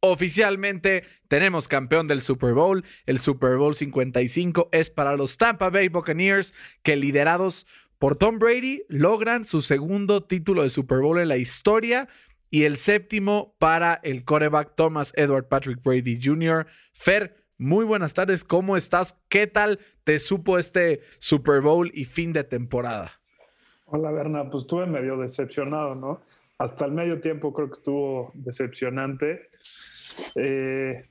Oficialmente tenemos campeón del Super Bowl. El Super Bowl 55 es para los Tampa Bay Buccaneers que liderados por Tom Brady logran su segundo título de Super Bowl en la historia y el séptimo para el coreback Thomas Edward Patrick Brady Jr. Fer, muy buenas tardes, ¿cómo estás? ¿Qué tal te supo este Super Bowl y fin de temporada? Hola, Berna. Pues estuve medio decepcionado, ¿no? Hasta el medio tiempo creo que estuvo decepcionante. Eh,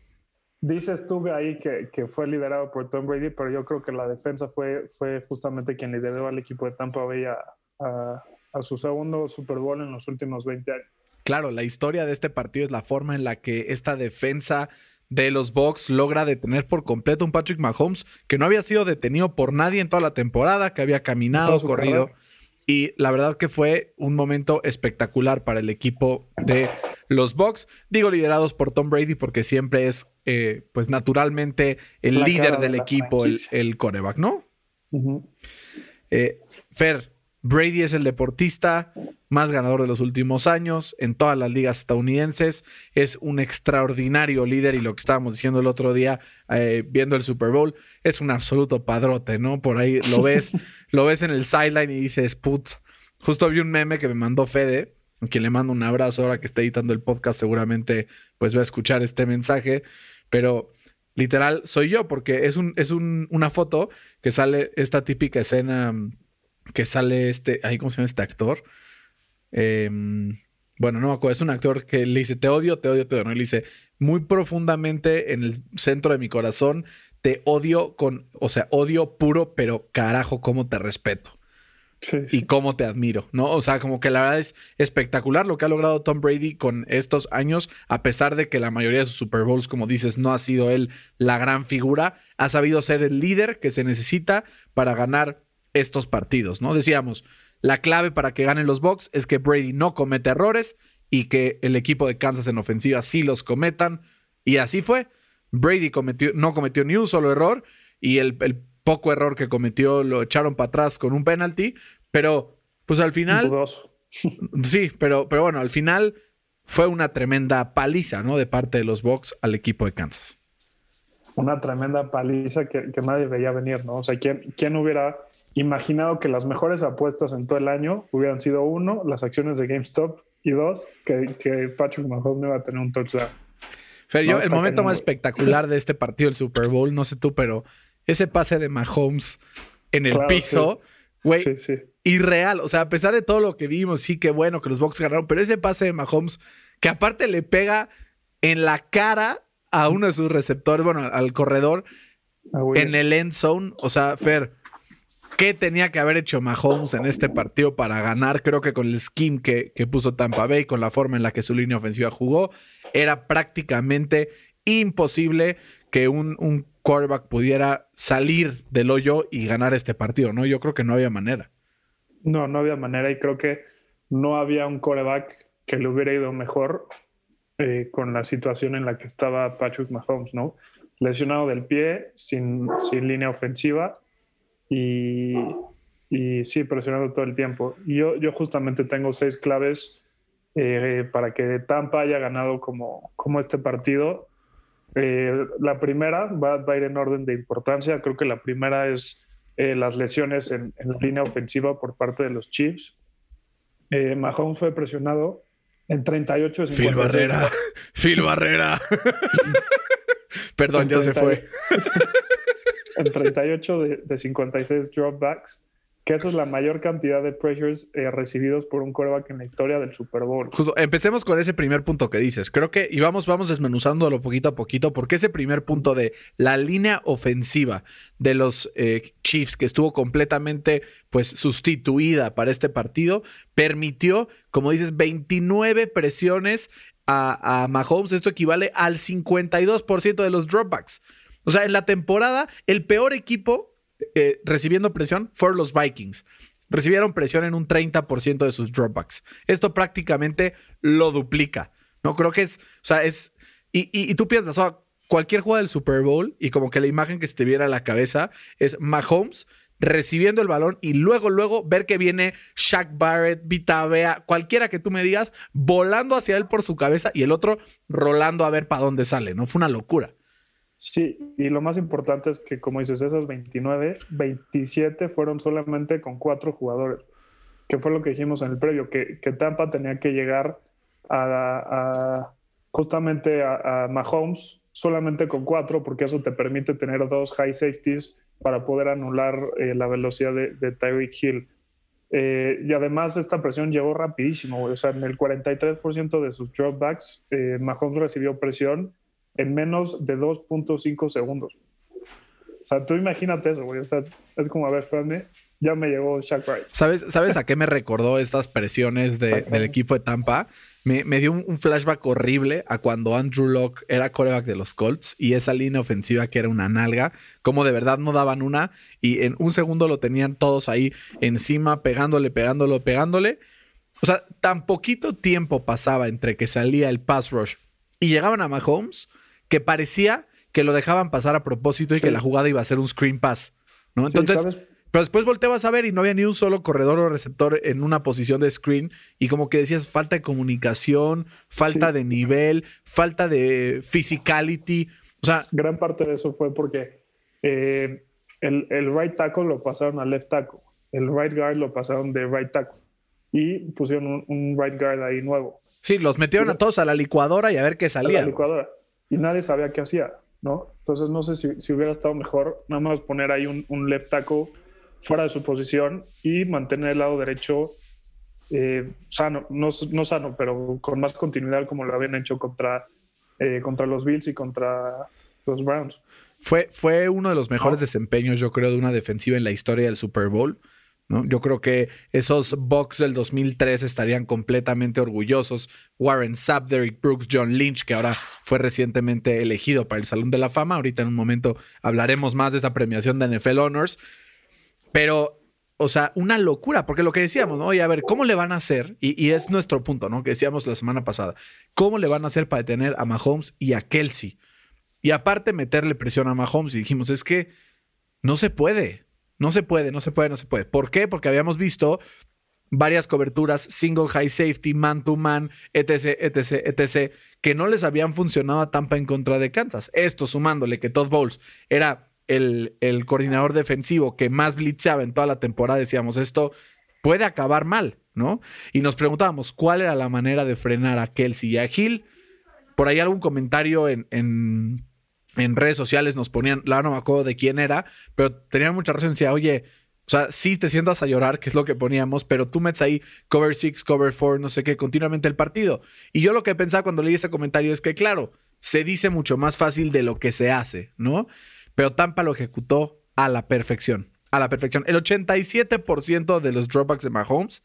dices tú ahí que, que, fue liderado por Tom Brady, pero yo creo que la defensa fue, fue justamente quien lideró al equipo de Tampa Bay a, a, a su segundo Super Bowl en los últimos 20 años. Claro, la historia de este partido es la forma en la que esta defensa de los Bucks logra detener por completo un Patrick Mahomes que no había sido detenido por nadie en toda la temporada, que había caminado, corrido. Carrera. Y la verdad que fue un momento espectacular para el equipo de los Bucks. Digo liderados por Tom Brady porque siempre es, eh, pues naturalmente, el La líder de del equipo, el, el coreback, ¿no? Eh, Fer, Brady es el deportista más ganador de los últimos años en todas las ligas estadounidenses. Es un extraordinario líder y lo que estábamos diciendo el otro día eh, viendo el Super Bowl es un absoluto padrote, ¿no? Por ahí lo ves, lo ves en el sideline y dices, put. Justo vi un meme que me mandó Fede, quien le mando un abrazo ahora que está editando el podcast, seguramente pues va a escuchar este mensaje, pero literal soy yo porque es, un, es un, una foto que sale esta típica escena que sale este, ahí cómo se llama este actor. Eh, bueno, no me acuerdo, es un actor que le dice, te odio, te odio, te odio, ¿no? Y le dice, muy profundamente en el centro de mi corazón, te odio con, o sea, odio puro, pero carajo, cómo te respeto Sí, y cómo te admiro, ¿no? O sea, como que la verdad es espectacular lo que ha logrado Tom Brady con estos años, a pesar de que la mayoría de sus Super Bowls, como dices, no ha sido él la gran figura, ha sabido ser el líder que se necesita para ganar estos partidos, ¿no? Decíamos, la clave para que ganen los Bucks es que Brady no comete errores y que el equipo de Kansas en ofensiva sí los cometan. Y así fue. Brady cometió, no cometió ni un solo error y el, el poco error que cometió lo echaron para atrás con un penalty, pero pues al final, sí, pero, pero bueno, al final fue una tremenda paliza, ¿no? De parte de los Bucks al equipo de Kansas. Una tremenda paliza que, que nadie veía venir, ¿no? O sea, ¿quién, ¿quién hubiera imaginado que las mejores apuestas en todo el año hubieran sido uno, las acciones de GameStop y dos, que, que Patrick Mahomes no iba a tener un touchdown? Fer, No, yo, el momento más espectacular de este partido del Super Bowl, no sé tú, pero ese pase de Mahomes en el Claro, piso, güey, Sí, sí. irreal. O sea, a pesar de todo lo que vimos, sí, que bueno que los Bucks ganaron, pero ese pase de Mahomes, que aparte le pega en la cara a uno de sus receptores, bueno, al corredor, Ah, en el end zone. O sea, Fer, ¿qué tenía que haber hecho Mahomes en este partido para ganar? Creo que con el scheme que, que puso Tampa Bay, con la forma en la que su línea ofensiva jugó, era prácticamente imposible que un, un quarterback pudiera salir del hoyo y ganar este partido, ¿no? Yo creo que no había manera. No, no había manera y creo que no había un coreback que le hubiera ido mejor eh, con la situación en la que estaba Patrick Mahomes, ¿no? Lesionado del pie, sin, sin línea ofensiva y, y sí, presionando todo el tiempo. Yo, yo justamente tengo seis claves eh, para que Tampa haya ganado como, como este partido. Eh, la primera va, va, a ir en orden de importancia. Creo que la primera es eh, las lesiones en, en, la línea ofensiva por parte de los Chiefs. Eh, Mahomes fue presionado en 38 de Phil Barrera. Phil Barrera. Perdón, ya 30, se fue. en 38 de, de 56 dropbacks que esa es la mayor cantidad de pressures eh, recibidos por un quarterback en la historia del Super Bowl. Justo, empecemos con ese primer punto que dices. Creo que, y vamos, vamos desmenuzándolo poquito a poquito, porque ese primer punto de la línea ofensiva de los eh, Chiefs, que estuvo completamente pues sustituida para este partido, permitió, como dices, 29 presiones a, a Mahomes, esto equivale al 52% de los dropbacks. O sea, en la temporada, el peor equipo eh, recibiendo presión fueron los Vikings. Recibieron presión en un 30% de sus dropbacks. Esto prácticamente lo duplica. No creo que es, o sea, es, y, y, tú piensas, o sea, cualquier jugada del Super Bowl y como que la imagen que se te viene a la cabeza es Mahomes recibiendo el balón y luego, luego ver que viene Shaq Barrett, Vita Bea, cualquiera que tú me digas, volando hacia él por su cabeza y el otro rolando a ver para dónde sale, ¿no? Fue una locura. Sí, y lo más importante es que, como dices, esos 29, 27 fueron solamente con cuatro jugadores, que fue lo que dijimos en el previo, que, que Tampa tenía que llegar a, justamente a, Mahomes solamente con cuatro, porque eso te permite tener dos high safeties para poder anular eh, la velocidad de, de Tyreek Hill. Eh, y además esta presión llegó rapidísimo, o sea, en el 43% de sus dropbacks, eh, Mahomes recibió presión en menos de 2.5 segundos. O sea, tú imagínate eso, güey. O sea, es como, a ver, espérame, ya me llegó Shaq Wright. ¿Sabes, ¿Sabes a qué me recordó estas presiones del equipo de Tampa? Me, dio un, flashback horrible a cuando Andrew Locke era coreback de los Colts y esa línea ofensiva que era una nalga, como de verdad no daban una y en un segundo lo tenían todos ahí encima, pegándole, pegándolo, pegándole. O sea, tan poquito tiempo pasaba entre que salía el pass rush y llegaban a Mahomes que parecía que lo dejaban pasar a propósito y que la jugada iba a ser un screen pass. ¿no? Entonces, pero después volteabas a ver y no había ni un solo corredor o receptor en una posición de screen y como que decías falta de comunicación, falta de nivel, falta de physicality. O sea, gran parte de eso fue porque eh, el, el, right tackle lo pasaron al left tackle, el right guard lo pasaron de right tackle y pusieron un, right guard ahí nuevo. Sí, los metieron a todos a la licuadora y a ver qué salía. A la licuadora. Y nadie sabía qué hacía, ¿no? Entonces no sé si, si hubiera estado mejor nada más poner ahí un, un left tackle fuera de su posición y mantener el lado derecho eh, sano, no, no, sano, pero con más continuidad como lo habían hecho contra, eh, contra los Bills y contra los Browns. Fue, fue uno de los mejores desempeños, yo creo, de una defensiva en la historia del Super Bowl. ¿No? Yo creo que esos Bucks del 2003 estarían completamente orgullosos. Warren Sapp, Derrick Brooks, John Lynch, que ahora fue recientemente elegido para el Salón de la Fama. Ahorita en un momento hablaremos más de esa premiación de NFL Honors. Pero, o sea, una locura, porque lo que decíamos, ¿no? Oye, a ver, ¿cómo le van a hacer? Y, es nuestro punto, ¿no? Que decíamos la semana pasada. ¿Cómo le van a hacer para detener a Mahomes y a Kelsey? Y aparte meterle presión a Mahomes y dijimos, es que no se puede, no se puede, no se puede, no se puede. ¿Por qué? Porque habíamos visto varias coberturas, single high safety, man to man, etc, etc, etc, que no les habían funcionado a Tampa en contra de Kansas. Esto sumándole que Todd Bowles era el, coordinador defensivo que más blitzaba en toda la temporada, decíamos, esto puede acabar mal, ¿no? Y nos preguntábamos cuál era la manera de frenar a Kelsey y a Hill. Por ahí algún comentario en, en, redes sociales nos ponían, la no me acuerdo de quién era, pero tenía mucha razón, decía, oye, o sea, sí te sientas a llorar, que es lo que poníamos, pero tú metes ahí cover 6, cover 4, no sé qué, continuamente el partido. Y yo lo que pensaba cuando leí ese comentario es que, claro, se dice mucho más fácil de lo que se hace, ¿no? pero Tampa lo ejecutó a la perfección. A la perfección. El 87% de los dropbacks de Mahomes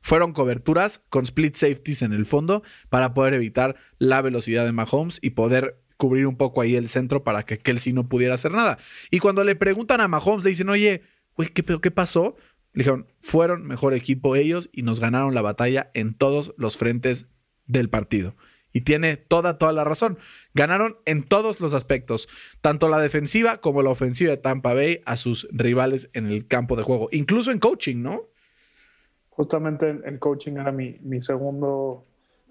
fueron coberturas con split safeties en el fondo para poder evitar la velocidad de Mahomes y poder cubrir un poco ahí el centro para que Kelsey no pudiera hacer nada. Y cuando le preguntan a Mahomes, le dicen, oye, güey, ¿qué, ¿qué pasó? Le dijeron, fueron mejor equipo ellos y nos ganaron la batalla en todos los frentes del partido. Y tiene toda, toda la razón. Ganaron en todos los aspectos, tanto la defensiva como la ofensiva de Tampa Bay a sus rivales en el campo de juego, incluso en coaching, ¿no? Justamente en, coaching era mi, segundo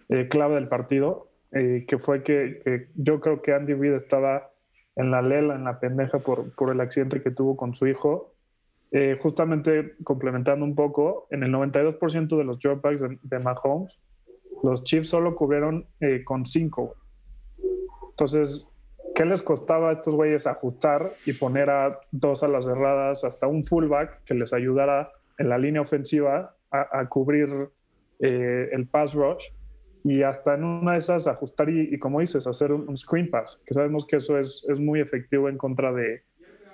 eh, clave del partido, eh, que fue que, yo creo que Andy Reid estaba en la lela, en la pendeja por, por el accidente que tuvo con su hijo. Eh, justamente complementando un poco, en el 92% de los dropbacks de, de Mahomes, los Chiefs solo cubrieron eh, con cinco. Entonces, ¿qué les costaba a estos güeyes ajustar y poner a dos a las cerradas, hasta un fullback que les ayudara en la línea ofensiva a, cubrir eh, el pass rush? Y hasta en una de esas ajustar y, como dices, hacer un, screen pass, que sabemos que eso es, es muy efectivo en contra de,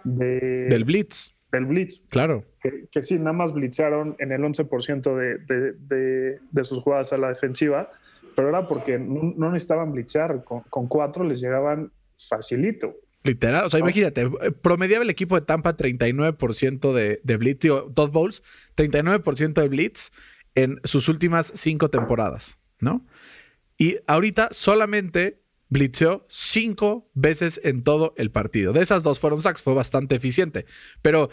del blitz del blitz. Claro. Que, sí, nada más blitzaron en el 11% de, de, sus jugadas a la defensiva, pero era porque no, no necesitaban blitzar. Con, con, cuatro les llegaban facilito. Literal, o sea, imagínate, promediaba el equipo de Tampa 39% de, de blitz, digo, Todd Bowles, 39% de blitz en sus últimas cinco temporadas, ¿no? Y ahorita solamente blitzeó cinco veces en todo el partido. De esas dos fueron sacks, fue bastante eficiente. Pero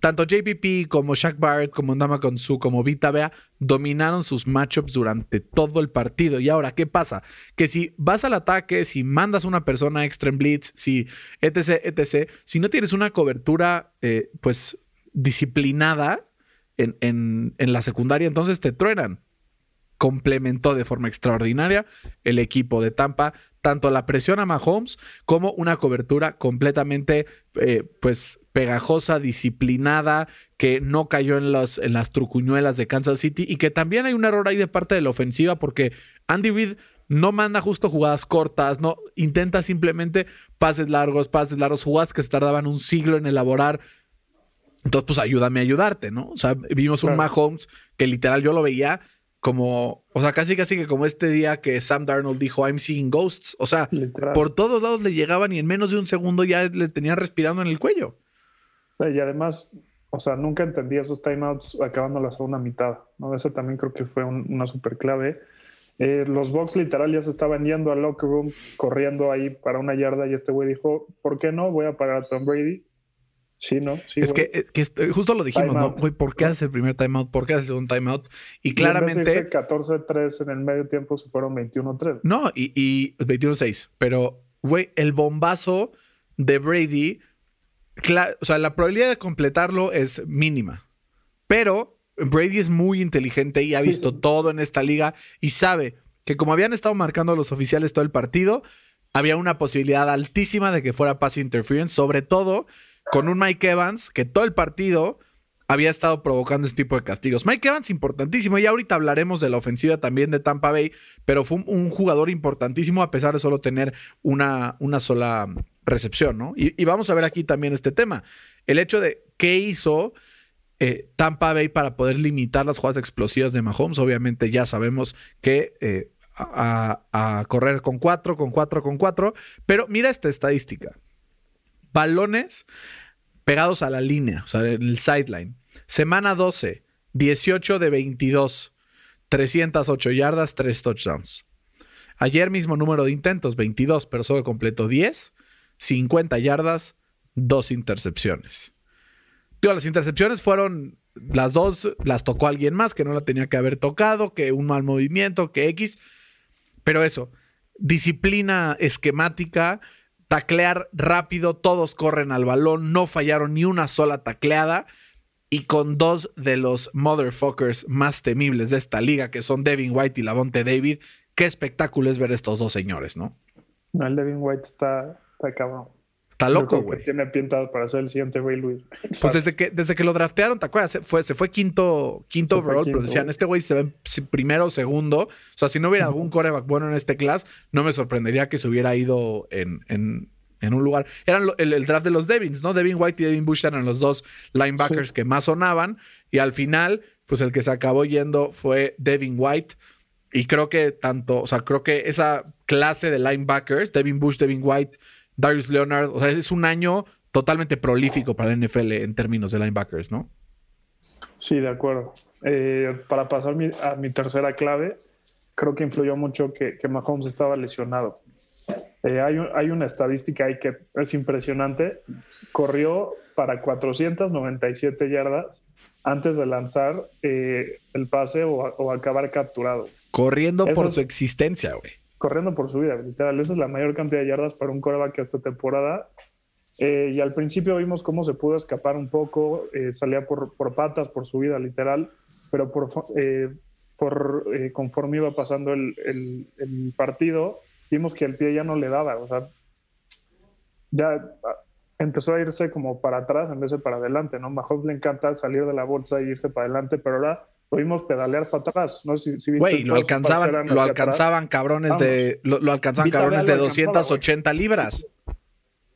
tanto JPP como Shaq Barrett, como Ndama Konsu, como Vita Bea dominaron sus matchups durante todo el partido. Y ahora, ¿qué pasa? Que si vas al ataque, si mandas una persona extra en blitz, si etc, etc, si no tienes una cobertura, eh, pues, disciplinada en, en, en la secundaria, entonces te truenan complementó de forma extraordinaria el equipo de Tampa, tanto la presión a Mahomes como una cobertura completamente eh, pues pegajosa, disciplinada, que no cayó en, los, en las trucuñuelas de Kansas City y que también hay un error ahí de parte de la ofensiva porque Andy Reid no manda justo jugadas cortas, no intenta simplemente pases largos, pases largos, jugadas que se tardaban un siglo en elaborar. Entonces, pues ayúdame a ayudarte, ¿no? O sea, vimos un Mahomes que literal yo lo veía como, o sea, casi casi que como este día que Sam Darnold dijo, I'm seeing ghosts. O sea, Literal. por todos lados le llegaban y en menos de un segundo ya le tenían respirando en el cuello. Y además, o sea, nunca entendí esos timeouts acabando la segunda mitad. ¿no? Eso también creo que fue un, una super clave. Eh, los Bucks literal ya se estaban yendo al locker room, corriendo ahí para una yarda y este güey dijo, ¿por qué no? Voy a parar a Tom Brady. Sí, ¿no? Sí, es que, que, eh, justo lo dijimos, ¿no? Güey, ¿por qué haces el primer timeout? ¿Por qué haces el segundo timeout? Y claramente. 14-3 en el medio tiempo se fueron 21-3. No, y, y 21-6. Pero, güey, el bombazo de Brady. o sea, la probabilidad de completarlo es mínima. Pero Brady es muy inteligente y ha visto sí, sí. todo en esta liga y sabe que como habían estado marcando los oficiales todo el partido, había una posibilidad altísima de que fuera pass interference, sobre todo con un Mike Evans que todo el partido había estado provocando este tipo de castigos. Mike Evans importantísimo, y ahorita hablaremos de la ofensiva también de Tampa Bay, pero fue un, jugador importantísimo a pesar de solo tener una, una sola recepción, ¿no? Y, y, vamos a ver aquí también este tema. El hecho de qué hizo eh, Tampa Bay para poder limitar las jugadas explosivas de Mahomes. Obviamente ya sabemos que eh, a, a correr con cuatro, con cuatro, con cuatro, pero mira esta estadística balones pegados a la línea, o sea, en el sideline. Semana 12, 18 de 22, 308 yardas, 3 touchdowns. Ayer mismo número de intentos, 22, pero solo completó 10, 50 yardas, 2 intercepciones. Digo, las intercepciones fueron las dos, las tocó alguien más que no la tenía que haber tocado, que un mal movimiento, que X. Pero eso, disciplina esquemática, taclear rápido, todos corren al balón, no fallaron ni una sola tacleada. Y con dos de los motherfuckers más temibles de esta liga, que son Devin White y Lavonte David, qué espectáculo es ver estos dos señores, ¿no? No, el Devin White está, está cabrón. Está loco, güey. Tiene pintado para ser el siguiente Ray Lewis. Pues desde que, desde que lo draftearon, ¿te acuerdas? Se fue, se fue quinto, quinto se overall, quinto. pero decían, este güey se ve primero o segundo. O sea, si no hubiera algún coreback bueno en este class, no me sorprendería que se hubiera ido en, en, en un lugar. Eran el, el, draft de los Devins, ¿no? Devin White y Devin Bush eran los dos linebackers sí. que más sonaban. Y al final, pues el que se acabó yendo fue Devin White. Y creo que tanto, o sea, creo que esa clase de linebackers, Devin Bush, Devin White, Darius Leonard, o sea, es un año totalmente prolífico para la NFL en términos de linebackers, ¿no? Sí, de acuerdo. Eh, para pasar mi, a mi tercera clave, creo que influyó mucho que, que Mahomes estaba lesionado. Eh, hay, un, hay, una estadística ahí que es impresionante. Corrió para 497 yardas antes de lanzar eh, el pase o, o, acabar capturado. Corriendo Eso por es, su existencia, güey corriendo por su vida, literal. Esa es la mayor cantidad de yardas para un coreback esta temporada. Eh, y al principio vimos cómo se pudo escapar un poco, eh, salía por, por, patas, por su vida, literal, pero por, eh, por conforme iba pasando el, el, el, partido, vimos que el pie ya no le daba, o sea, ya empezó a irse como para atrás en vez de para adelante, ¿no? Mahomes le encanta salir de la bolsa e irse para adelante, pero ahora lo vimos pedalear para atrás. No si, si Güey, lo alcanzaban, lo alcanzaban atrás. cabrones Vamos. de. Lo, lo alcanzaban Vita cabrones de 280 libras.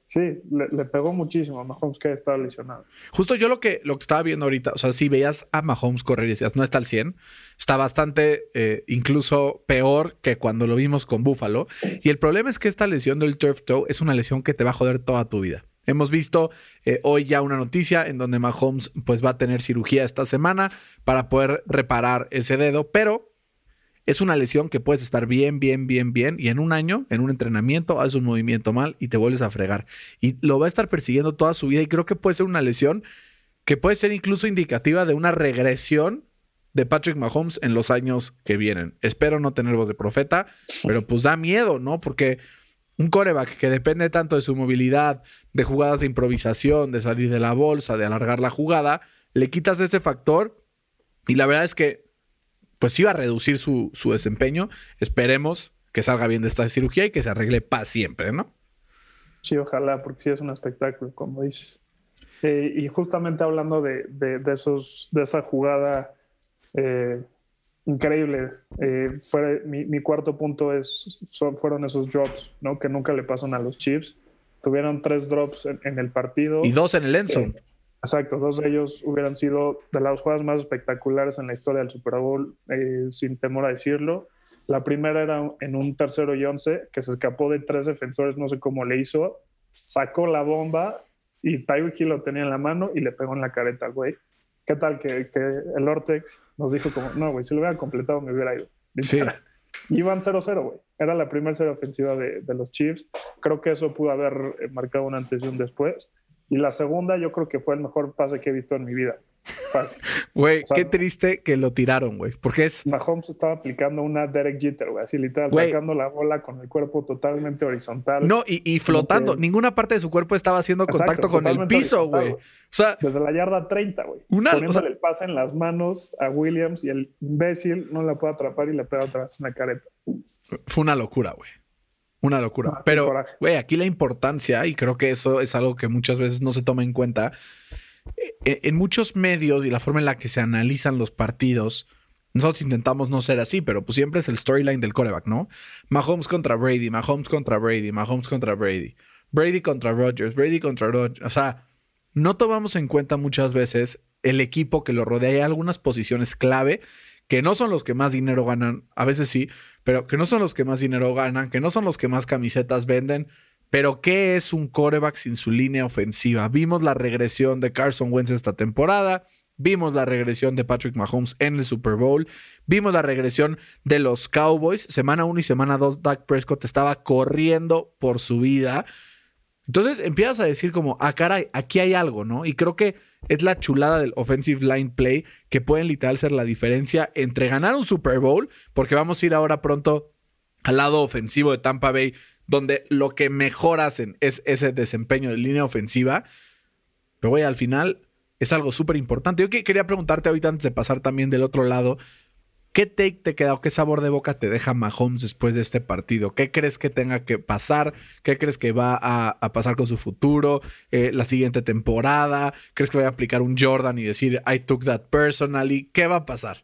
Sí, le, pegó muchísimo a Mahomes que estaba lesionado. Justo yo lo que, lo que estaba viendo ahorita, o sea, si veías a Mahomes correr y decías, no está al 100, está bastante, eh, incluso peor que cuando lo vimos con Buffalo. Y el problema es que esta lesión del turf toe es una lesión que te va a joder toda tu vida. Hemos visto eh, hoy ya una noticia en donde Mahomes pues va a tener cirugía esta semana para poder reparar ese dedo, pero es una lesión que puedes estar bien, bien, bien, bien y en un año, en un entrenamiento, haces un movimiento mal y te vuelves a fregar. Y lo va a estar persiguiendo toda su vida y creo que puede ser una lesión que puede ser incluso indicativa de una regresión de Patrick Mahomes en los años que vienen. Espero no tener voz de profeta, pero pues da miedo, ¿no? Porque un coreback que depende tanto de su movilidad, de jugadas de improvisación, de salir de la bolsa, de alargar la jugada, le quitas ese factor y la verdad es que pues iba a reducir su, desempeño. Esperemos que salga bien de esta cirugía y que se arregle para siempre, ¿no? Sí, ojalá, porque sí es un espectáculo, como dices. Eh, y justamente hablando de, esos, de esa jugada eh, increíble, eh, fue, mi, cuarto punto es, fueron esos drops, ¿no? Que nunca le pasan a los Chiefs. Tuvieron tres drops en, el partido. Y dos en el endzone. Exacto, dos de ellos hubieran sido de las jugadas más espectaculares en la historia del Super Bowl, eh, sin temor a decirlo. La primera era en un tercero y once, que se escapó de tres defensores, no sé cómo le hizo, sacó la bomba y Tyreek lo tenía en la mano y le pegó en la careta güey. ¿Qué tal que, el Ortex nos dijo como, no, güey, si lo hubiera completado me hubiera ido. Sí. Iban 0-0, güey. Era la primera serie ofensiva de, de los Chiefs. Creo que eso pudo haber eh, marcado un antes y un después. Y la segunda yo creo que fue el mejor pase que he visto en mi vida. Güey, qué triste que lo tiraron, güey. Porque es. Mahomes estaba aplicando una Derek Jeter, güey. Así literal, sacando la bola con el cuerpo totalmente horizontal. No, y, flotando. Ninguna parte de su cuerpo estaba haciendo contacto con el piso, güey. O sea. Desde la yarda 30, güey. Una, Poniéndole el pase en las manos a Williams y el imbécil no la puede atrapar y le pega otra vez en la careta. Fue una locura, güey. Una locura. Ah, Pero, güey, aquí la importancia, y creo que eso es algo que muchas veces no se toma en cuenta, en muchos medios y la forma en la que se analizan los partidos, nosotros intentamos no ser así, pero pues siempre es el storyline del coreback, ¿no? Mahomes contra Brady, Mahomes contra Brady, Mahomes contra Brady, Brady contra Rodgers, Brady contra Rodgers. O sea, no tomamos en cuenta muchas veces el equipo que lo rodea. Hay algunas posiciones clave que no son los que más dinero ganan, a veces sí, pero que no son los que más dinero ganan, que no son los que más camisetas venden. Pero, ¿qué es un coreback sin su línea ofensiva? Vimos la regresión de Carson Wentz esta temporada. Vimos la regresión de Patrick Mahomes en el Super Bowl. Vimos la regresión de los Cowboys. Semana 1 y semana 2, Dak Prescott estaba corriendo por su vida. Entonces empiezas a decir como, ah, caray, aquí hay algo, ¿no? Y creo que es la chulada del offensive line play que pueden literal ser la diferencia entre ganar un Super Bowl, porque vamos a ir ahora pronto al lado ofensivo de Tampa Bay, donde lo que mejor hacen es ese desempeño de línea ofensiva. Pero, güey, al final es algo súper importante. Yo quería preguntarte ahorita antes de pasar también del otro lado, ¿Qué take te queda o qué sabor de boca te deja Mahomes después de este partido? ¿Qué crees que tenga que pasar? ¿Qué crees que va a, pasar con su futuro? Eh, ¿La siguiente temporada? ¿Crees que vaya a aplicar un Jordan y decir, I took that personally? ¿Qué va a pasar?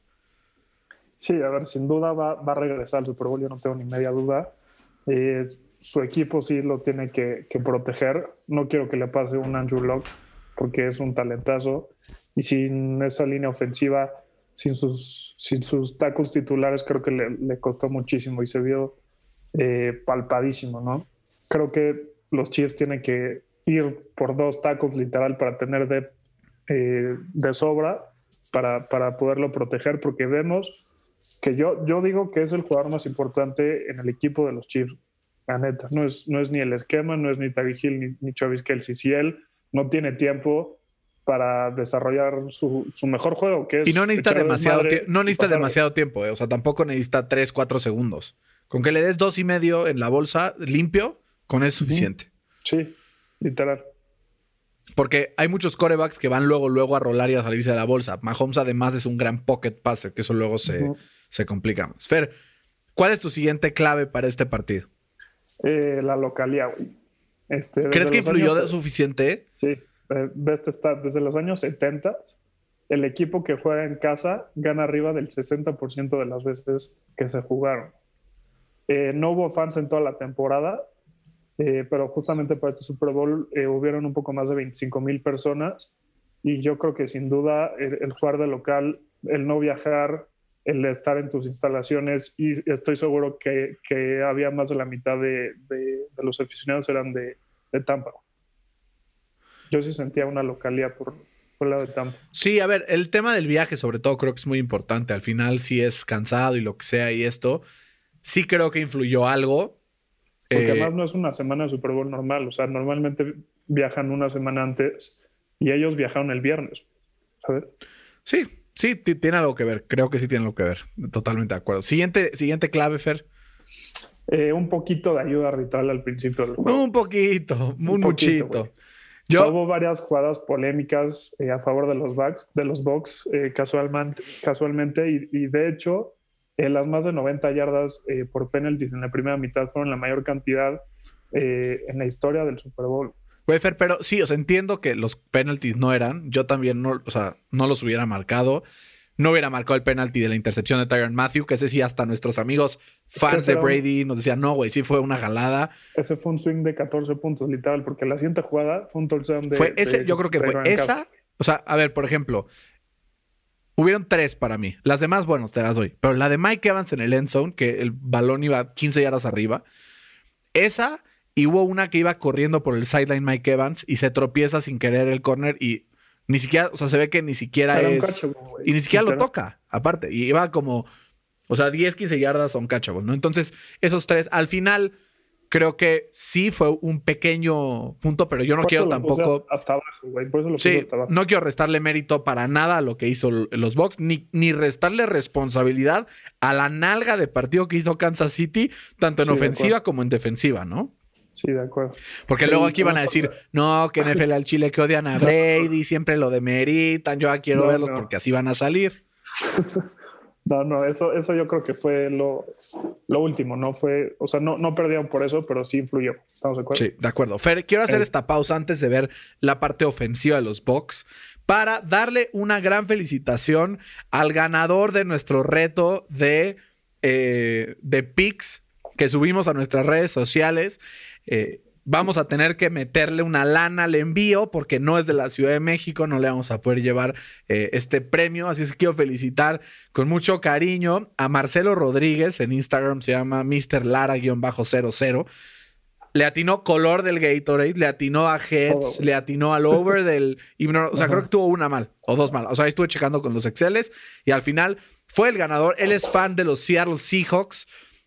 Sí, a ver, sin duda va, a regresar al Super Bowl, yo no tengo ni media duda. Su equipo sí lo tiene que, proteger. No quiero que le pase un Andrew Locke porque es un talentazo. Y sin esa línea ofensiva sin sus, sin sus tacos titulares creo que le, costó muchísimo y se vio eh, palpadísimo, ¿no? Creo que los Chiefs tienen que ir por dos tacos literal para tener de, eh, de sobra para, para, poderlo proteger porque vemos que yo, yo digo que es el jugador más importante en el equipo de los Chiefs, la neta. No es, no es ni el esquema, no es ni Tavy Hill ni, ni Travis Kelsey. Si él no tiene tiempo, para desarrollar su, mejor juego, que es... Y no necesita demasiado, no necesita demasiado tiempo, eh. o sea, tampoco necesita 3, 4 segundos. Con que le des dos y medio en la bolsa limpio, con eso es suficiente. Sí, literal. Porque hay muchos corebacks que van luego, luego a rolar y a salirse de la bolsa. Mahomes además es un gran pocket passer, que eso luego se, se complica más. Fer, ¿cuál es tu siguiente clave para este partido? Eh, la localidad, este, ¿Crees que influyó suficiente? Sí. Eh, Best Stat, desde los años 70, el equipo que juega en casa gana arriba del 60% de las veces que se jugaron. Eh, no hubo fans en toda la temporada eh, pero justamente para este Super Bowl eh, hubieron un poco más de 25 mil personas y yo creo que sin duda el, el, jugar de local, el no viajar, el estar en tus instalaciones y estoy seguro que, que había más de la mitad de, de, de los aficionados eran de, de, Tampa. Yo sí sentía una localidad por, por el lado de Tampa. Sí, a ver, el tema del viaje sobre todo creo que es muy importante. Al final si es cansado y lo que sea y esto, sí creo que influyó algo. Porque eh, además no es una semana de Super Bowl normal, o sea, normalmente viajan una semana antes y ellos viajaron el viernes, ¿sabes? Sí, sí, tiene algo que ver. Creo que sí tiene algo que ver. Totalmente de acuerdo. Siguiente, siguiente clave, Fer. Eh, un poquito de ayuda arbitral al principio del juego. Un poquito, un, un muchito. Poquito, Yo... Hubo varias jugadas polémicas eh, a favor de los Bucks, de los Bucks eh, casualmente, casualmente y, y, de hecho eh, las más de 90 yardas por penalties en la primera mitad fueron la mayor cantidad en la historia del Super Bowl. Güey, Fer, pero sí, o sea, entiendo que los penalties no eran. Yo también no, o sea, no los hubiera marcado. No hubiera marcado el penalti de la intercepción de Tyron Matthew, que ese sí, hasta nuestros amigos fans de Brady nos decían, no, güey, sí fue una jalada. Ese fue un swing de 14 puntos, literal, porque la siguiente jugada fue un touchdown de. Fue ese, de, yo creo que fue esa. O sea, a ver, por ejemplo, hubieron tres para mí. Las demás, bueno, te las doy. Pero la de Mike Evans en el end zone, que el balón iba 15 yardas arriba. Esa y hubo una que iba corriendo por el sideline Mike Evans y se tropieza sin querer el corner y ni siquiera, o sea, se ve que ni siquiera Era es. catchable, y ni siquiera lo toca, aparte. Y iba como. O sea, 10, 15 yardas son catchable, ¿no? Entonces, esos tres, al final, creo que sí fue un pequeño punto, pero yo no quiero tampoco. Hasta abajo, güey. Por eso lo sí, hasta abajo. No quiero restarle mérito para nada a lo que hizo los Bucks, ni, ni restarle responsabilidad a la nalga de partido que hizo Kansas City, tanto en Sí, ofensiva como en defensiva, ¿no? Sí, de acuerdo. Porque Sí, luego aquí van a decir, no, que NFL al Chile que odian a Brady, siempre lo demeritan, yo quiero No, verlos no. porque así van a salir. No, no, eso, eso yo creo que fue lo, lo último, no fue, o sea, no, no perdieron por eso, pero sí influyó. ¿Estamos de acuerdo? Sí, de acuerdo. Fer, quiero hacer Eh. esta pausa antes de ver la parte ofensiva de los Bucks para darle una gran felicitación al ganador de nuestro reto de, eh, de picks que subimos a nuestras redes sociales. Eh, vamos a tener que meterle una lana al envío porque no es de la Ciudad de México, no le vamos a poder llevar eh, este premio. Así es que quiero felicitar con mucho cariño a Marcelo Rodríguez, en Instagram se llama Mr. Lara-00. Le atinó color del Gatorade, le atinó a Heads, Todo. le atinó al over del himno. O sea, creo que tuvo una mal o dos mal. O sea, ahí estuve checando con los Exceles y al final fue el ganador. Él es fan de los Seattle Seahawks.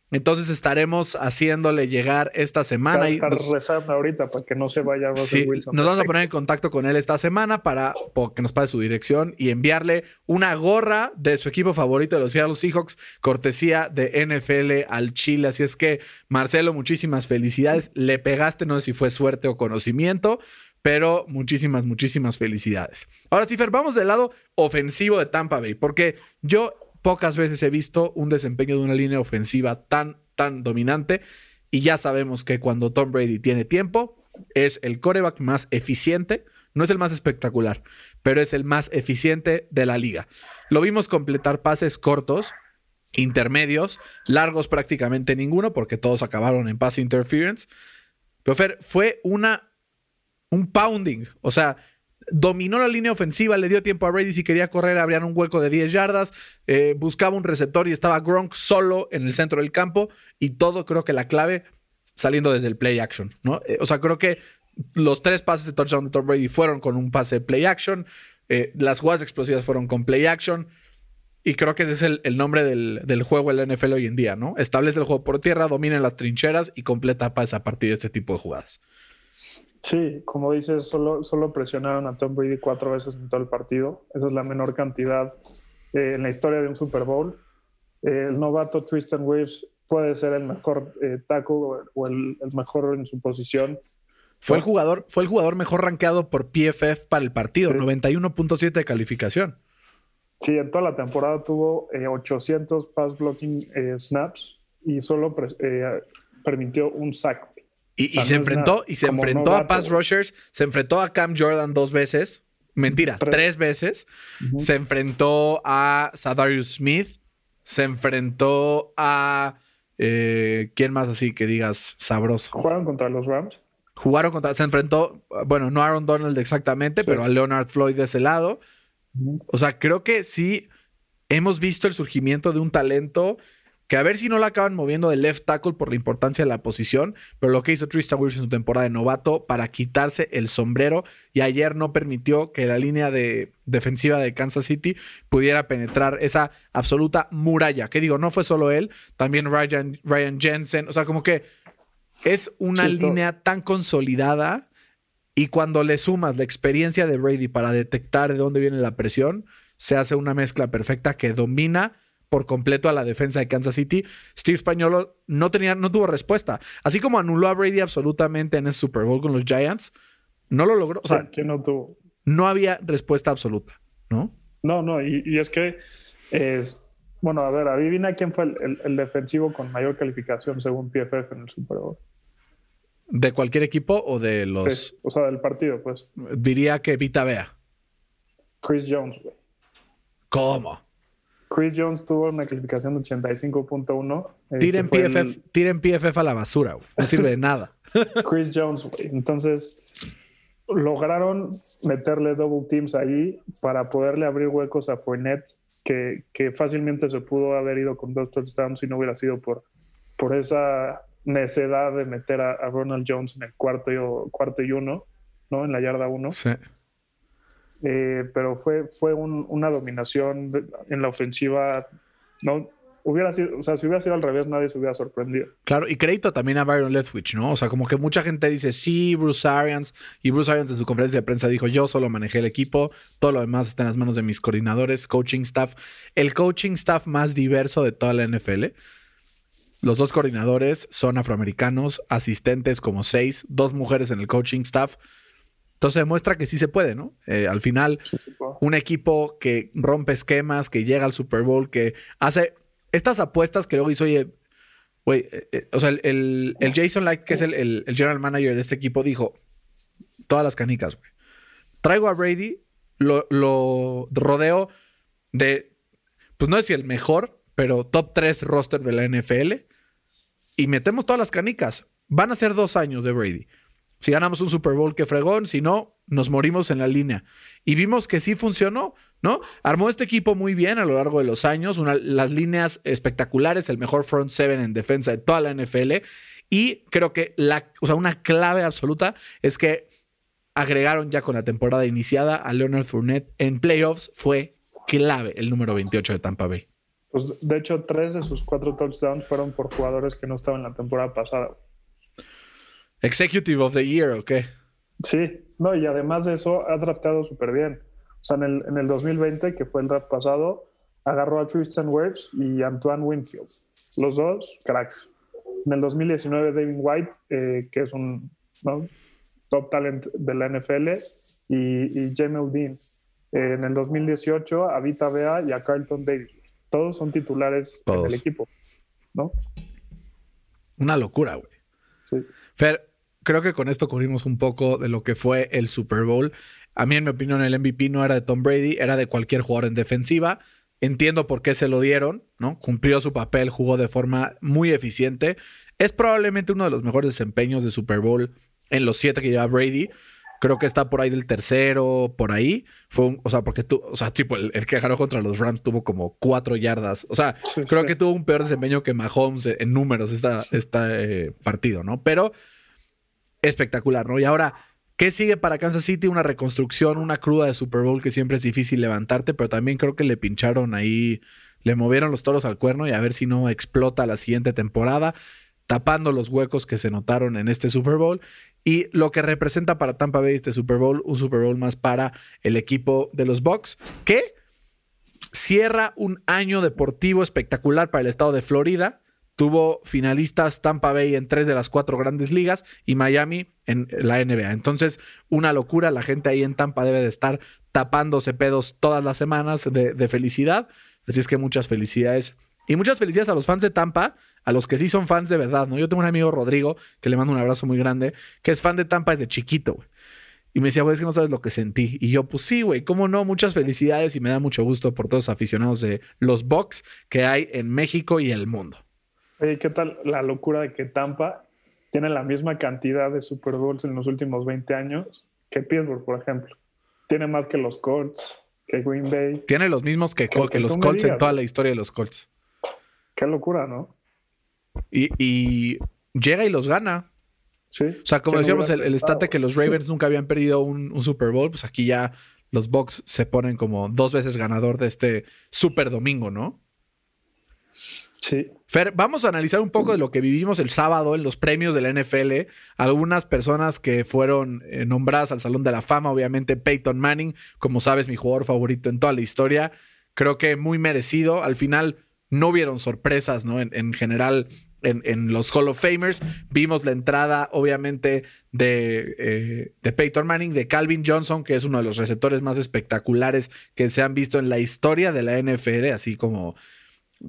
Entonces estaremos haciéndole llegar esta semana. y nos- rezando ahorita para que no se vaya Sí, Wilson. nos vamos a poner en contacto con él esta semana para que nos pase su dirección y enviarle una gorra de su equipo favorito de los Seattle Seahawks, cortesía de NFL al Chile. Así es que, Marcelo, muchísimas felicidades. Le pegaste, no sé si fue suerte o conocimiento, pero muchísimas, muchísimas felicidades. Ahora sí, Fer, vamos del lado ofensivo de Tampa Bay, porque yo pocas veces he visto un desempeño de una línea ofensiva tan, tan dominante. Y ya sabemos que cuando Tom Brady tiene tiempo, es el coreback más eficiente. No es el más espectacular, pero es el más eficiente de la liga. Lo vimos completar pases cortos, intermedios, largos prácticamente ninguno, porque todos acabaron en pass interference. Pero fue una, un pounding. O sea, dominó la línea ofensiva, le dio tiempo a Brady si quería correr, abrían un hueco de 10 yardas, eh, buscaba un receptor y estaba Gronk solo en el centro del campo y todo creo que la clave saliendo desde el play action, ¿no? Eh, o sea, creo que los tres pases de touchdown de Tom Brady fueron con un pase de play action, eh, las jugadas explosivas fueron con play action y creo que ese es el, nombre del, juego en la NFL hoy en día, ¿no? Establece el juego por tierra, domina las trincheras y completa pases a partir de este tipo de jugadas. Sí, como dices, solo, solo presionaron a Tom Brady cuatro veces en todo el partido. Esa es la menor cantidad eh, en la historia de un Super Bowl. Eh, el novato Tristan Wirfs puede ser el mejor eh, tackle o, el, el mejor en su posición. Fue el jugador, fue el jugador mejor rankeado por PFF para el partido, Sí. 91.7 de calificación. Sí, en toda la temporada tuvo eh, 800 pass blocking snaps y solo permitió un sack. Y, O sea, y se no enfrentó, y se enfrentó a pass rushers, se enfrentó a Cam Jordan dos veces. Mentira, tres, Tres. veces. Se enfrentó a Sadarius Smith. Se enfrentó a Eh, ¿Quién más así que digas sabroso? ¿Jugaron contra los Rams? Jugaron contra. Se enfrentó, bueno, no Aaron Donald exactamente, pero a Leonard Floyd de ese lado. O sea, creo que sí hemos visto el surgimiento de un talento que a ver si no la acaban moviendo de left tackle por la importancia de la posición, pero lo que hizo Tristan Wilson en su temporada de novato para quitarse el sombrero y ayer no permitió que la línea de defensiva de Kansas City pudiera penetrar esa absoluta muralla. Que digo, no fue solo él, también Ryan, Ryan Jensen, o sea, como que es una línea tan consolidada y cuando le sumas la experiencia de Brady para detectar de dónde viene la presión, se hace una mezcla perfecta que domina por completo a la defensa de Kansas City. Steve Spagnolo no tenía, no tuvo respuesta. Así como anuló a Brady absolutamente en ese Super Bowl con los Giants, no lo logró. O sea, no tuvo? No había respuesta absoluta, ¿no? No, no, y, es que es. Bueno, a ver, adivina quién fue el, defensivo con mayor calificación según PFF en el Super Bowl. ¿De cualquier equipo o de los.? o sea, del partido, pues. Diría que Vita Vea. Chris Jones, güey. ¿Cómo? Chris Jones tuvo una calificación de 85.1. Eh, tiren, PFF, tiren PFF a la basura, güey. No sirve de nada. Chris Jones, güey. Entonces, lograron meterle double teams ahí para poderle abrir huecos a Fournette, que, que fácilmente se pudo haber ido con dos touchdowns si no hubiera sido por, por esa necedad de meter a, Ronald Jones en el cuarto y, cuarto y uno, ¿no? En la yarda uno. Sí. Eh, pero fue, fue una dominación en la ofensiva. No, hubiera sido, o sea, si hubiera sido al revés, nadie se hubiera sorprendido. Claro, y crédito también a Byron Leftwich, ¿no? O sea, como que mucha gente dice, sí, Bruce Arians, y Bruce Arians en su conferencia de prensa dijo, yo solo manejé el equipo, todo lo demás está en las manos de mis coordinadores, coaching staff, el coaching staff más diverso de toda la NFL. Los dos coordinadores son afroamericanos, asistentes como seis, dos mujeres en el coaching staff. Entonces demuestra que sí se puede, ¿no? Eh, al final, un equipo que rompe esquemas, que llega al Super Bowl, que hace estas apuestas que luego dice, oye, güey, eh, eh, o sea, el, Jason Light, que es el, general manager de este equipo, dijo, todas las canicas, güey. Traigo a Brady, lo, lo rodeo de, pues no es si el mejor, pero top 3 roster de la NFL, y metemos todas las canicas. Van a ser dos años de Brady. Si ganamos un Super Bowl, qué fregón. Si no, nos morimos en la línea. Y vimos que sí funcionó, ¿no? Armó este equipo muy bien a lo largo de los años. las líneas espectaculares, el mejor front seven en defensa de toda la NFL. Y creo que la, o sea, una clave absoluta es que agregaron ya con la temporada iniciada a Leonard Fournette en playoffs. Fue clave el número 28 de Tampa Bay. Pues de hecho, tres de sus cuatro touchdowns fueron por jugadores que no estaban la temporada pasada. Executive of the Year, ¿o qué? Sí, no, y además de eso, ha drafteado súper bien. O sea, en el, en el 2020, que fue el draft pasado, agarró a Tristan Wirfs y Antoine Winfield. Los dos, cracks. En el 2019, David White, eh, que es un top talent de la NFL, y, y Jamie Dean. Eh, en el 2018, a Vita Bea y a Carlton Davis. Todos son titulares en el equipo, ¿no? Una locura, güey. Sí. Fer, creo que con esto cubrimos un poco de lo que fue el Super Bowl. A mí, en mi opinión, el MVP no era de Tom Brady, era de cualquier jugador en defensiva. Entiendo por qué se lo dieron, ¿no? Cumplió su papel, jugó de forma muy eficiente. Es probablemente uno de los mejores desempeños de Super Bowl en los siete que lleva Brady. Creo que está por ahí del tercero, por ahí. Fue un, o sea, porque tú, o sea, tipo, el, que ganó contra los Rams tuvo como cuatro yardas. O sea, creo que tuvo un peor desempeño que Mahomes en números este esta, partido, ¿no? Pero espectacular, ¿no? Y ahora, ¿qué sigue para Kansas City? Una reconstrucción, una cruda de Super Bowl que siempre es difícil levantarte, pero también creo que le pincharon ahí, le movieron los toros al cuerno y a ver si no explota la siguiente temporada, tapando los huecos que se notaron en este Super Bowl. Y lo que representa para Tampa Bay este Super Bowl, un Super Bowl más para el equipo de los Bucks, que cierra un año deportivo espectacular para el estado de Florida tuvo finalistas Tampa Bay en tres de las cuatro grandes ligas y Miami en la NBA. Entonces, una locura. La gente ahí en Tampa debe de estar tapándose pedos todas las semanas de, felicidad. Así es que muchas felicidades. Y muchas felicidades a los fans de Tampa, a los que sí son fans de verdad, ¿no? Yo tengo un amigo, Rodrigo, que le mando un abrazo muy grande, que es fan de Tampa desde chiquito, güey. Y me decía, güey, es que no sabes lo que sentí. Y yo, pues sí, güey, cómo no, muchas felicidades y me da mucho gusto por todos los aficionados de los Bucks que hay en México y el mundo. Oye, ¿qué tal la locura de que Tampa tiene la misma cantidad de Super Bowls en los últimos 20 años que Pittsburgh, por ejemplo? Tiene más que los Colts, que Green Bay. Tiene los mismos que, Que- Col- que que los Colts en toda la historia de los Colts. Qué locura, ¿no? Y, y llega y los gana. Sí. O sea, como ¿Quién decíamos, el, de que los Ravens nunca habían perdido un, un Super Bowl, pues aquí ya los Bucks se ponen como dos veces ganador de este Super Domingo, ¿no? Sí. Fer, vamos a analizar un poco de lo que vivimos el sábado en los premios de la NFL. Algunas personas que fueron eh, nombradas al Salón de la Fama, obviamente Peyton Manning, como sabes, mi jugador favorito en toda la historia. Creo que muy merecido. Al final no hubieron sorpresas, ¿no? En, en general, en, los Hall of Famers. Vimos la entrada, obviamente, de, eh, de Peyton Manning, de Calvin Johnson, que es uno de los receptores más espectaculares que se han visto en la historia de la NFL, así como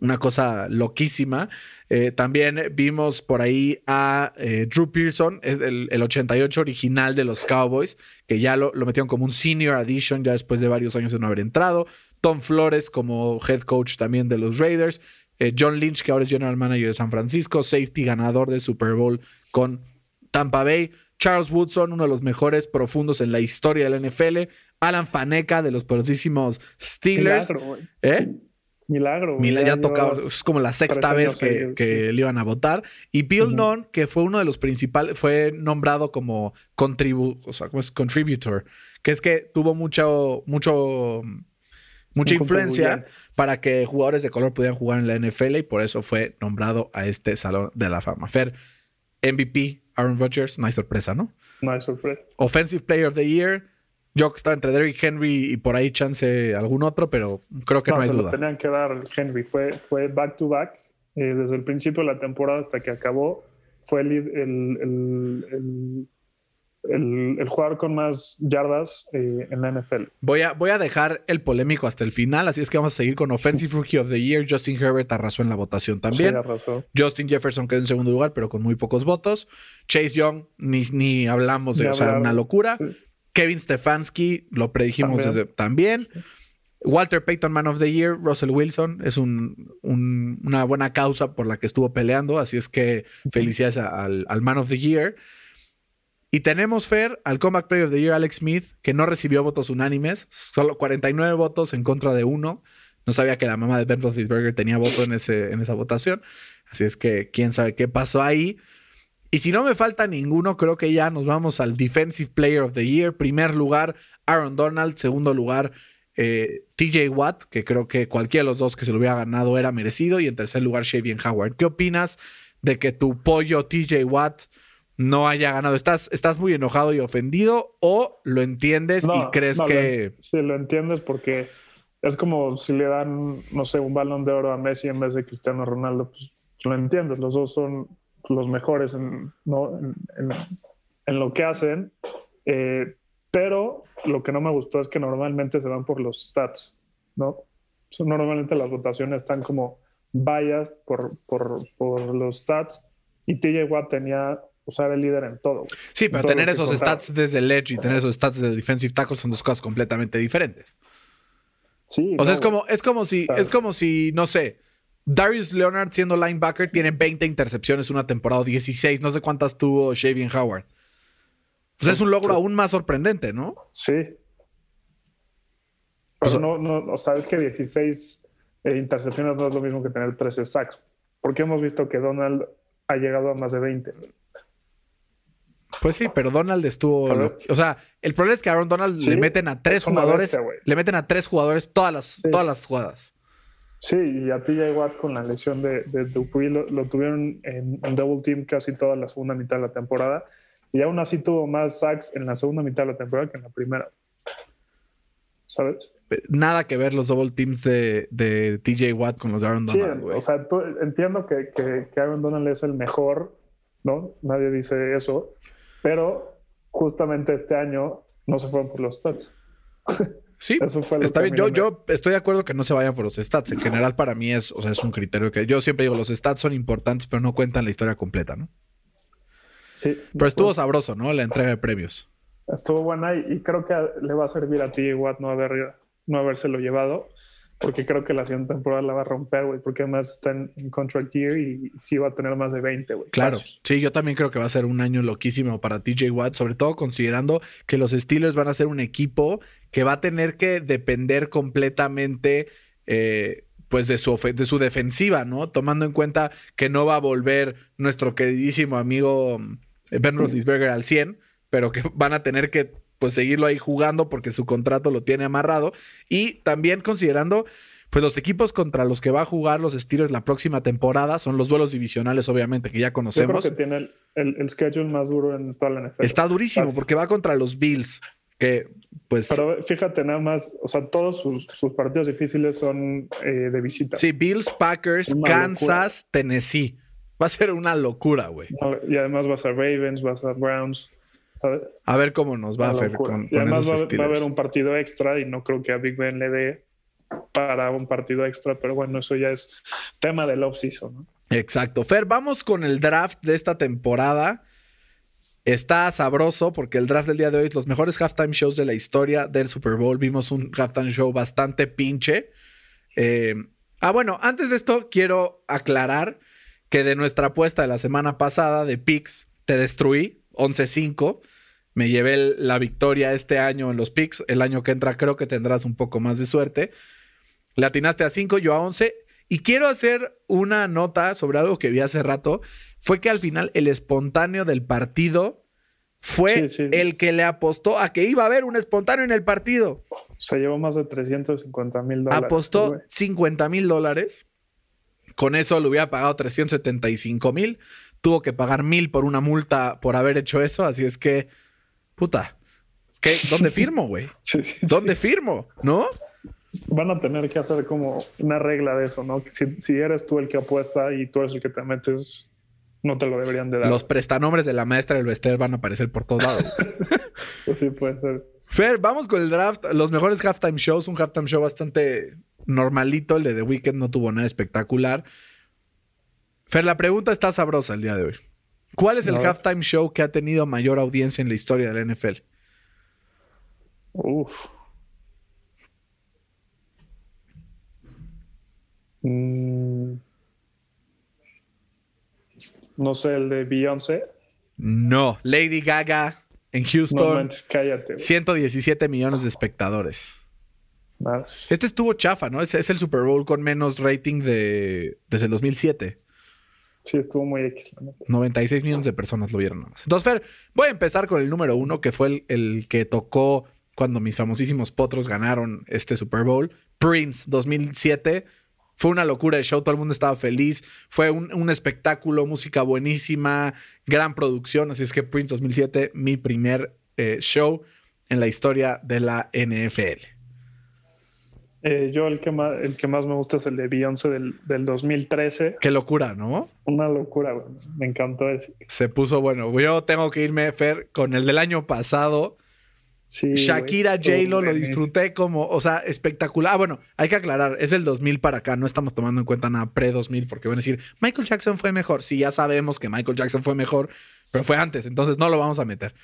una cosa loquísima. Eh, también vimos por ahí a eh, Drew Pearson, el, el 88 original de los Cowboys, que ya lo, lo metieron como un senior addition ya después de varios años de no haber entrado. Tom Flores como head coach también de los Raiders. Eh, John Lynch, que ahora es general manager de San Francisco, safety ganador del Super Bowl con Tampa Bay. Charles Woodson, uno de los mejores profundos en la historia de la NFL. Alan Faneca de los poderosísimos Steelers. Milagro, güey. ¿Eh? Milagro. ya tocaba, es como la sexta vez que, le iban a votar. Y Bill Ujú. Nunn, que fue uno de los principales, fue nombrado como contribu o sea, ¿cómo es? contributor, que es que tuvo mucho, mucho, mucha influencia para que jugadores de color pudieran jugar en la NFL y por eso fue nombrado a este Salón de la Fama. Fer, MVP, Aaron Rodgers, no hay sorpresa, ¿no? No hay sorpresa. Offensive Player of the Year, yo que estaba entre Derrick Henry y por ahí chance algún otro, pero creo que no, No, hay se lo duda. tenían que dar Henry. Fue, fue back to back. eh, desde el principio de la temporada hasta que acabó. Fue el, el, el, el- el- jugador con más yardas eh, en la NFL. Voy a, voy a dejar el polémico hasta el final, así es que vamos a seguir con Offensive Rookie of the Year. Justin Herbert arrasó en la votación también. Sí, arrasó. Justin Jefferson quedó en segundo lugar, pero con muy pocos votos. Chase Young, ni, ni hablamos de, o sea, una locura. Sí. Kevin Stefanski, lo predijimos También. desde- también. Walter Payton, Man of the Year. Russell Wilson es un- un- una buena causa por la que estuvo peleando, así es que felicidades a- al, al Man of the Year. Y tenemos, Fer, al Comeback Player of the Year, Alex Smith, que no recibió votos unánimes, solo 49 votos en contra de uno. No sabía que la mamá de Ben Roethlisberger tenía voto en, ese, en esa votación. Así es que quién sabe qué pasó ahí. Y si no me falta ninguno, creo que ya nos vamos al Defensive Player of the Year. Primer lugar, Aaron Donald. Segundo lugar, eh, TJ Watt, que creo que cualquiera de los dos que se lo hubiera ganado era merecido. Y en tercer lugar, Shavian Howard. ¿Qué opinas de que tu pollo TJ Watt no haya ganado? ¿Estás, estás muy enojado y ofendido o lo entiendes y crees no, que... Lo, sí, lo entiendes porque es como si le dan, no sé, un balón de oro a Messi en vez de Cristiano Ronaldo. Pues lo entiendes, los dos son los mejores en, ¿no? en, en- en lo que hacen. Eh, pero lo que no me gustó es que normalmente se van por los stats, ¿no? Normalmente las votaciones están como biased por, por, por los stats y TJ Watt tenía, o sea, era el líder en todo. güey. Sí, pero todo tener esos contaba. stats desde el edge y tener esos stats el defensive tackle son dos cosas completamente diferentes. Sí, O sea, no, es como, es como si, Claro. es como si, no sé, Darius Leonard siendo linebacker tiene 20 intercepciones una temporada, 16, no sé cuántas tuvo Shavian Howard. Pues es un logro aún más sorprendente, ¿no? Sí. O Pero sea- no, no, o sea, es que 16 eh, intercepciones no es lo mismo que tener 13 sacks. Porque hemos visto que Donald ha llegado a más de 20. Pues sí, pero Donald estuvo. Lo- o sea, el problema es que a Aaron Donald Sí, le meten a tres jugadores. bestia, le meten a tres jugadores todas las, todas las jugadas. Sí, y a TJ Watt con la lesión de, de Dupuy lo, lo tuvieron en, en double team casi toda la segunda mitad de la temporada. Y aún así tuvo más sacks en la segunda mitad de la temporada que en la primera. ¿Sabes? Nada que ver los double teams de, de TJ Watt con los de Aaron Sí, Donald, o sea, tú- entiendo que, que, que Aaron Donald es el mejor, ¿no? Nadie dice eso, pero justamente este año no se fueron por los stats. Sí, Eso fue lo está bien. Yo, yo estoy de acuerdo que no se vayan por los stats. En general, para mí es, o sea, es un criterio que yo siempre digo, los stats son importantes, pero no cuentan la historia completa, ¿no? Sí, Pero estuvo sabroso, ¿no? La entrega de premios. estuvo buena y, y creo que le va a servir a ti, Watt, no, haber, no habérselo llevado. Porque creo que la siguiente temporada la va a romper, güey, porque además está en, contract year y sí va a tener más de 20, güey. Claro, sí, yo también creo que va a ser un año loquísimo para TJ Watt, sobre todo considerando que los Steelers van a ser un equipo que va a tener que depender completamente eh, pues de su, de su defensiva, ¿no? Tomando en cuenta que no va a volver nuestro queridísimo amigo eh, Ben Roethlisberger al 100, pero que van a tener que pues seguirlo ahí jugando porque su contrato lo tiene amarrado y también considerando pues los equipos contra los que va a jugar los Steelers la próxima temporada son los duelos divisionales obviamente que ya Yo creo conocemos. que tiene el, el, el schedule más duro en toda la NFL. Está durísimo porque va contra los Bills, que pues Pero fíjate nada más, o sea, todos sus, sus partidos difíciles son eh, de visita. sí, Bills, Packers, Kansas, Tennessee. Va a ser una locura, güey. ¿no? Y además vas a Ravens, vas a Browns. A ver cómo nos va a hacer con, y además va, esos a- va a haber un partido extra y no creo que a Big Ben le dé para un partido extra, pero bueno, eso ya es tema del off-season. ¿no? Exacto. Fer, vamos con el draft de esta temporada. Está sabroso porque el draft del día de hoy es los mejores halftime shows de la historia del Super Bowl. Vimos un halftime show bastante pinche. Eh, ah, bueno, antes de esto quiero aclarar que de nuestra apuesta de la semana pasada de picks te destruí 11-5. Me llevé el- la victoria este año en los picks. El año que entra creo que tendrás un poco más de suerte. Le atinaste a 5, yo a 11. Y quiero hacer una nota sobre algo que vi hace rato. Fue que al final el espontáneo del partido fue Sí, sí. el que le apostó a que iba a haber un espontáneo en el partido. Se llevó más de 350 mil dólares. Apostó güey. 50 mil dólares. Con eso le hubiera pagado 375 mil. Tuvo que pagar mil por una multa por haber hecho eso. Así es que, puta. ¿qué? ¿Dónde firmo, güey? Sí, sí, ¿Dónde firmo? ¿No? Van a tener que hacer como una regla de eso, ¿no? Que si, si eres tú el que apuesta y tú eres el que te metes, no te lo deberían de dar. Los prestanombres de la maestra del Bester van a aparecer por todos lados. Pues sí, puede ser. Fer, vamos con el draft. Los mejores halftime shows. Un halftime show bastante normalito. El de The Weeknd no tuvo nada espectacular. Fer, la pregunta está sabrosa el día de hoy. ¿Cuál es el halftime show que ha tenido mayor audiencia en la historia de la NFL? Uf. Mm. No sé, el de Beyoncé. No. Lady Gaga en No Houston. manches, cállate. güey. 117 millones de espectadores. Este estuvo chafa, ¿no? Es, es el Super Bowl con menos rating de, desde el 2007. Sí, estuvo muy neta. 96 millones de personas lo vieron nada más. Entonces, Fer, voy a empezar con el número uno, que fue el, el que tocó cuando mis famosísimos potros ganaron este Super Bowl. Prince 2007. Fue una locura de show, todo el mundo estaba feliz. Fue un, un espectáculo, música buenísima, gran producción. Así es que Prince 2007, mi primer eh, show en la historia de la NFL. Eh, yo el que, más, el que más me gusta es el de Beyoncé del, del 2013. Qué locura, ¿no? Una locura, güey. Me encantó ese. Se puso bueno. Yo tengo que irme, Fer, con el del año pasado. Sí, Shakira, J-Lo lo disfruté como, o sea, espectacular. Ah, bueno, hay que aclarar, es el 2000 para acá, no estamos tomando en cuenta nada pre-2000 porque van a decir, Michael Jackson fue mejor. Sí, ya sabemos que Michael Jackson fue mejor, pero fue antes, entonces no lo vamos a meter.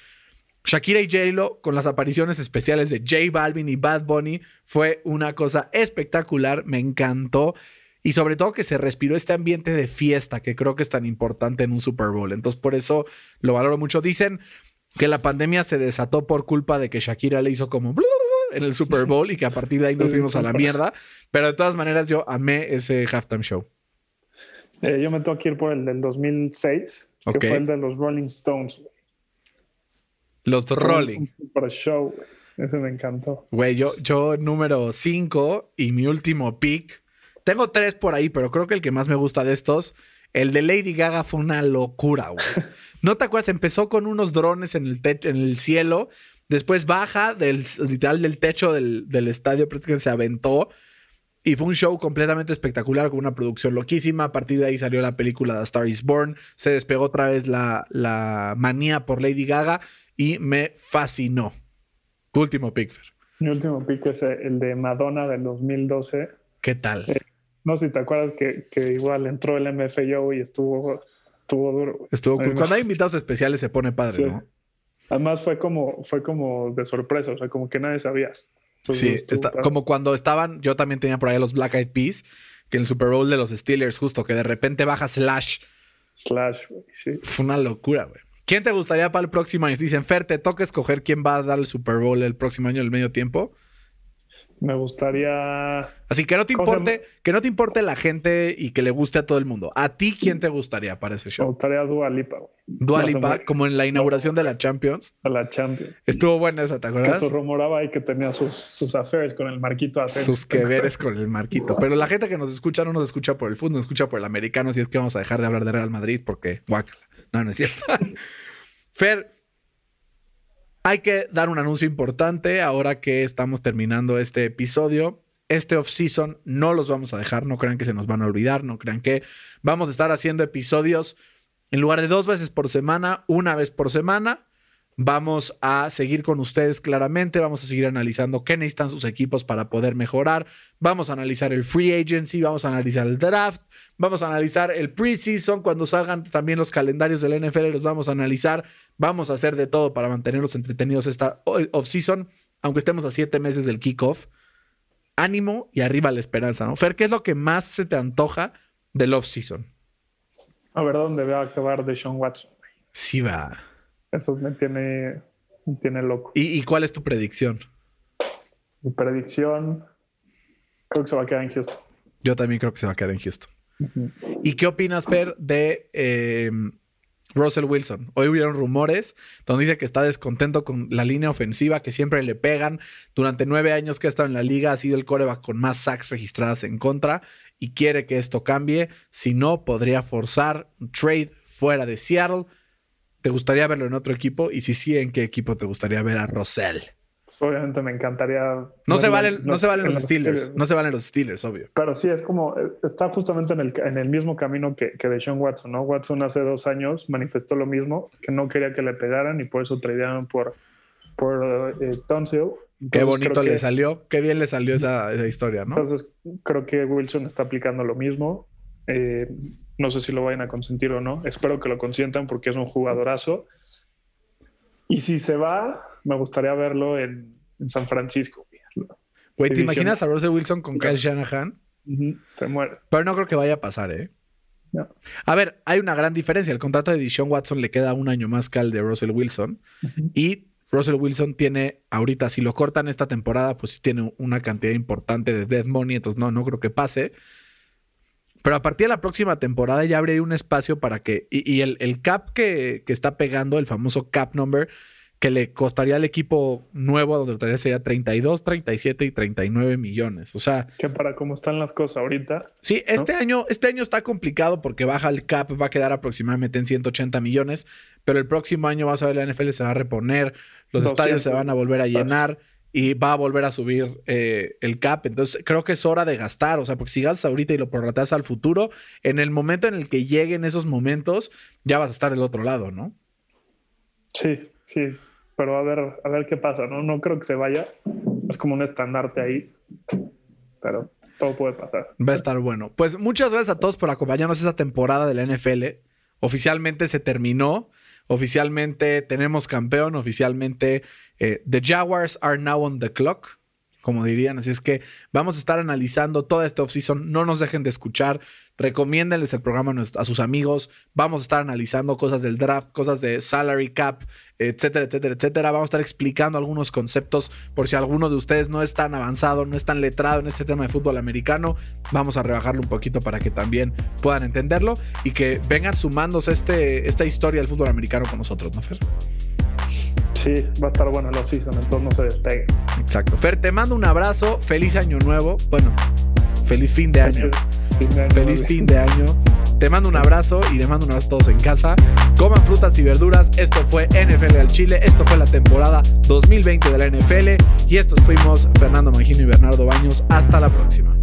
Shakira y J-Lo con las apariciones especiales de J Balvin y Bad Bunny fue una cosa espectacular, me encantó. Y sobre todo que se respiró este ambiente de fiesta que creo que es tan importante en un Super Bowl. Entonces por eso lo valoro mucho. Dicen que la pandemia se desató por culpa de que Shakira le hizo como en el Super Bowl y que a partir de ahí nos fuimos a la mierda. Pero de todas maneras yo amé ese halftime show. Eh, yo me tengo que ir por el del 2006, Ok. que fue el de los Rolling Stones. Los Rolling. Para show. Ese me encantó. Güey, yo, yo número 5 y mi último pick. Tengo tres por ahí, pero creo que el que más me gusta de estos, el de Lady Gaga fue una locura, güey. ¿No te acuerdas? Empezó con unos drones en el, en el cielo, después baja del literal del techo del, del estadio, prácticamente se aventó. Y fue un show completamente espectacular con una producción loquísima. A partir de ahí salió la película The Star is Born. Se despegó otra vez la, la manía por Lady Gaga y me fascinó. Tu último pick, Fer. Mi último pick es el de Madonna del 2012. ¿Qué tal? No sé si te acuerdas que, que igual entró el MFAO y estuvo, estuvo duro. Estuvo cool. Cuando hay invitados especiales se pone padre, Sí. ¿no? Además fue como, fue como de sorpresa, o sea, como que nadie sabía. Pues Sí, está- padre. como cuando estaban, yo también tenía por ahí los Black Eyed Peas, que en el Super Bowl de los Steelers, justo que de repente baja Slash. Slash, güey, sí. Fue una locura, güey. ¿Quién te gustaría para el próximo año? Dicen, Fer, te toca escoger quién va a dar el Super Bowl el próximo año, el medio tiempo. Me gustaría. Así que no te ¿Cómo se importe, que no te importe la gente y que le guste a todo el mundo. ¿A ti quién te gustaría para ese Me show? gustaría Dua Lipa, güey. Dua No Lipa, como en la inauguración de la Champions. A la Champions. Estuvo buena esa, ¿te Que acuerdas? se rumoraba ahí que tenía sus, sus affairs con el Marquito. Sus que veres con el marquito. Pero la gente que nos escucha no nos escucha por el fútbol, nos escucha por el americano. Así es que vamos a dejar de hablar de Real Madrid porque guácala. No, no es cierto. Fer, hay que dar un anuncio importante ahora que estamos terminando este episodio. Este off-season no los vamos a dejar, no crean que se nos van a olvidar, no crean que vamos a estar haciendo episodios en lugar de dos veces por semana, una vez por semana. Vamos a seguir con ustedes claramente, vamos a seguir analizando qué necesitan sus equipos para poder mejorar, vamos a analizar el free agency, vamos a analizar el draft, vamos a analizar el preseason, cuando salgan también los calendarios del NFL los vamos a analizar, vamos a hacer de todo para mantenerlos entretenidos esta off-season, aunque estemos a siete meses del kickoff. Ánimo y arriba la esperanza, ¿no? Fer, ¿qué es lo que más se te antoja del off-season? A ver dónde va a acabar de Sean Watson. Sí va. Eso me tiene, me tiene loco. ¿Y, y cuál es tu predicción? Mi predicción. Creo que se va a quedar en Houston. Yo también creo que se va a quedar en Houston. ¿Y qué opinas, Fer, de eh, Russell Wilson? Hoy hubieron rumores donde dice que está descontento con la línea ofensiva, que siempre le pegan. Durante nueve años que ha estado en la liga, ha sido el coreback con más sacks registradas en contra y quiere que esto cambie. Si no, podría forzar un trade fuera de Seattle. ¿Te gustaría verlo en otro equipo? Y si sí, ¿en qué equipo te gustaría ver a? Pues obviamente me encantaría. No se valen, en no se valen en los Steelers. No se valen los Steelers, obvio. Pero sí, es como, eh, está justamente en el, en el mismo camino que, que de Sean Watson, ¿no? Watson hace dos años manifestó lo mismo, que no quería que le pegaran y por eso tradearon por, por eh. Qué bonito le que- salió. Qué bien le salió esa, esa historia, ¿no? Entonces creo que Wilson está aplicando lo mismo. Eh, no sé si lo vayan a consentir o no. Espero que lo consientan porque es un jugadorazo. Y si se va, me gustaría verlo en, en San Francisco. Güey, ¿te imaginas a Russell Wilson con Kyle Shanahan? Se muere. Pero no creo que vaya a pasar, ¿eh? No. A ver, hay una gran diferencia. El contrato de Deshaun Watson le queda un año más que al de Russell Wilson. Y Russell Wilson tiene, ahorita, si lo cortan esta temporada, pues sí tiene una cantidad importante de dead money. Entonces, no, no creo que pase. Pero a partir de la próxima temporada ya habría un espacio para que. Y, y el, el cap que, que está pegando, el famoso cap number, que le costaría al equipo nuevo, donde lo traería sería 32, 37 y 39 millones. O sea, Que para cómo están las cosas ahorita, Sí, este año, este año está complicado porque baja el cap, va a quedar aproximadamente en 180 millones, pero el próximo año vas a ver la NFL se va a reponer, los 200. estadios se van a volver a llenar y va a volver a subir eh, el cap. Entonces creo que es hora de gastar, o sea, porque si gastas ahorita y lo prorrateas al futuro, en el momento en el que lleguen esos momentos, ya vas a estar del otro lado, ¿no? sí, sí. Pero a ver, a ver qué pasa, ¿no? No creo que se vaya. Es como un estandarte ahí. Pero todo puede pasar. Va a estar bueno. Pues muchas gracias a todos por acompañarnos esta temporada de la NFL. Oficialmente se terminó. Oficialmente tenemos campeón. Oficialmente eh, The Jaguars are now on the clock, como dirían. Así es que vamos a estar analizando toda esta offseason. No nos dejen de escuchar. Recomiéndenles el programa a, sus amigos. Vamos a estar analizando cosas del draft, cosas de salary cap, etcétera, etcétera, etcétera. Vamos a estar explicando algunos conceptos por si alguno de ustedes no es tan avanzado, no es tan letrado en este tema de fútbol americano. Vamos a rebajarlo un poquito para que también puedan entenderlo y que vengan sumándose este, esta historia del fútbol americano con nosotros, ¿no, Fer? Sí, va a estar bueno el off-season, entonces no se despegue. Exacto. Fer, te mando un abrazo. Feliz año nuevo. Bueno, feliz fin de año. Fin de año, Feliz vale. fin de año. Te mando un abrazo y le mando un abrazo a todos en casa. Coman frutas y verduras. Esto fue NFL al Chile. Esto fue la temporada 2020 de la NFL. Y estos fuimos Fernando Magino y Bernardo Baños. Hasta la próxima.